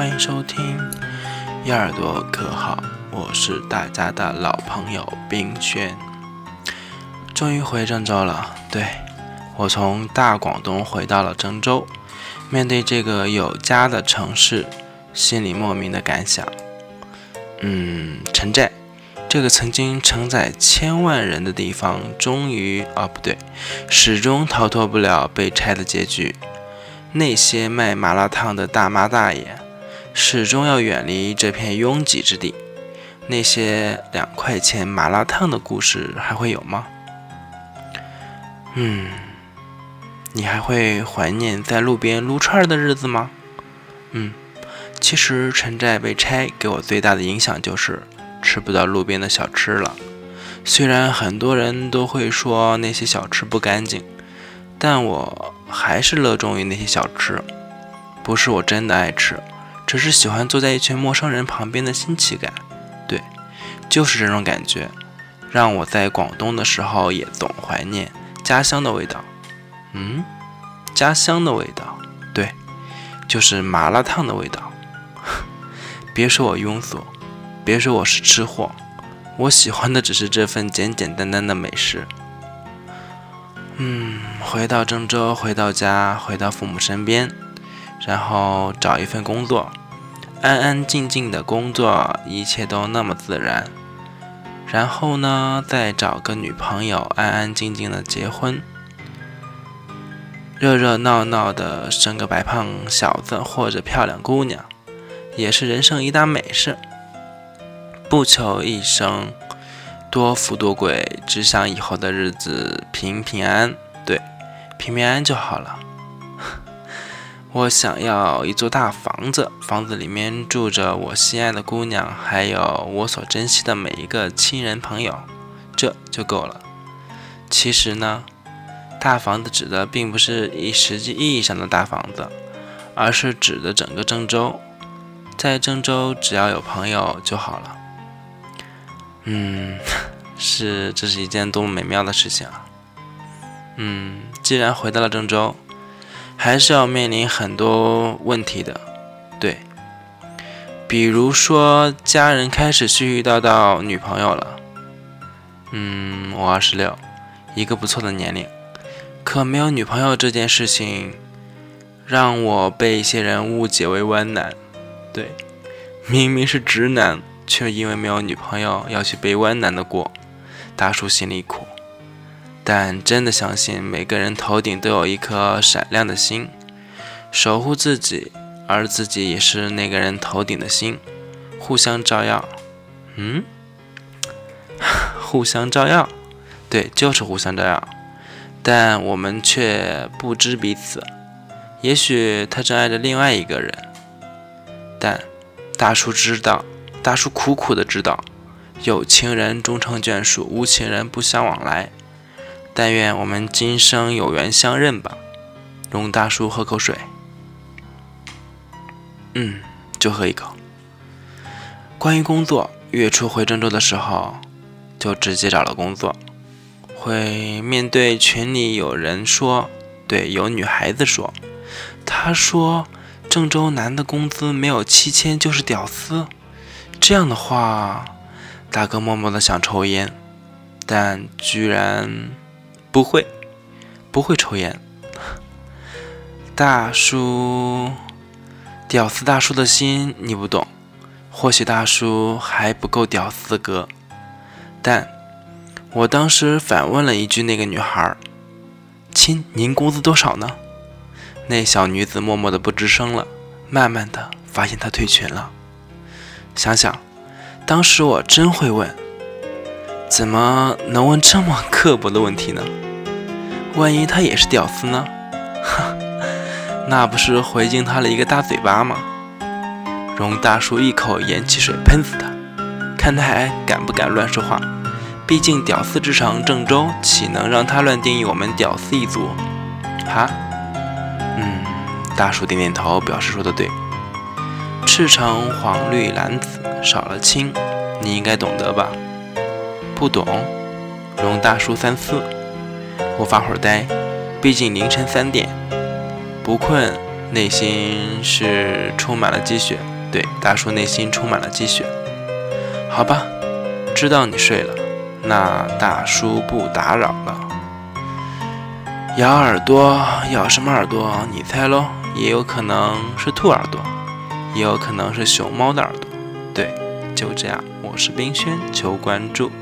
欢迎收听一耳朵可好，我是大家的老朋友冰轩。终于回郑州了，对我从大广东回到了郑州，面对这个有家的城市，心里莫名的感想，嗯，城寨这个曾经承载千万人的地方，终于啊不对，始终逃脱不了被拆的结局。那些卖麻辣烫的大妈大爷，始终要远离这片拥挤之地。那些两块钱麻辣烫的故事还会有吗？嗯，你还会怀念在路边撸串的日子吗？嗯，其实城寨被拆给我最大的影响就是吃不到路边的小吃了。虽然很多人都会说那些小吃不干净。但我还是乐衷于那些小吃，不是我真的爱吃，只是喜欢坐在一群陌生人旁边的新奇感。对，就是这种感觉，让我在广东的时候也总怀念家乡的味道。嗯，家乡的味道，对，就是麻辣烫的味道。别说我庸俗，别说我是吃货，我喜欢的只是这份简简单单的美食。嗯，回到郑州，回到家，回到父母身边，然后找一份工作，安安静静的工作，一切都那么自然。然后呢，再找个女朋友，安安静静的结婚，热热闹闹的生个白胖小子或者漂亮姑娘，也是人生一大美事。不求一生。多福多贵，只想以后的日子平平安安。对，平平安安就好了。我想要一座大房子，房子里面住着我心爱的姑娘，还有我所珍惜的每一个亲人朋友，这就够了。其实呢，大房子指的并不是以实际意义上的大房子，而是指的整个郑州，在郑州只要有朋友就好了。嗯，是，这是一件多么美妙的事情啊！嗯，既然回到了郑州，还是要面临很多问题的，对，比如说家人开始絮絮叨叨女朋友了。嗯，我二十六，一个不错的年龄，可没有女朋友这件事情，让我被一些人误解为弯男，对，明明是直男。却因为没有女朋友要去背弯男的锅，大叔心里苦，但真的相信每个人头顶都有一颗闪亮的心，守护自己，而自己也是那个人头顶的心，互相照耀。嗯，互相照耀，对，就是互相照耀，但我们却不知彼此。也许他正爱着另外一个人，但大叔知道。大叔苦苦的知道，有情人终成眷属，无情人不相往来。但愿我们今生有缘相认吧。龙大叔喝口水。嗯，就喝一口。关于工作，月初回郑州的时候，就直接找了工作。会面对群里有人说，对，有女孩子说，她说郑州男的工资没有七千就是屌丝。这样的话，大哥默默的想抽烟，但居然不会，不会抽烟。大叔，屌丝大叔的心你不懂，或许大叔还不够屌丝哥。但我当时反问了一句那个女孩：“亲，您工资多少呢？”那小女子默默的不吱声了，慢慢的发现她退群了。想想，当时我真会问，怎么能问这么刻薄的问题呢？万一他也是屌丝呢？哈，那不是回敬他了一个大嘴巴吗？容大叔一口盐汽水喷死他，看他还敢不敢乱说话。毕竟屌丝之城郑州，岂能让他乱定义我们屌丝一族？哈，嗯，大叔点点头，表示说的对。赤橙黄绿蓝紫少了青，你应该懂得吧？不懂，容大叔三思。我发会儿呆，毕竟凌晨三点，不困内心是充满了积雪。对，大叔内心充满了积雪。好吧，知道你睡了，那大叔不打扰了。咬耳朵，咬什么耳朵？你猜喽。也有可能是兔耳朵，也有可能是熊猫的耳朵。对，就这样。我是冰轩，求关注。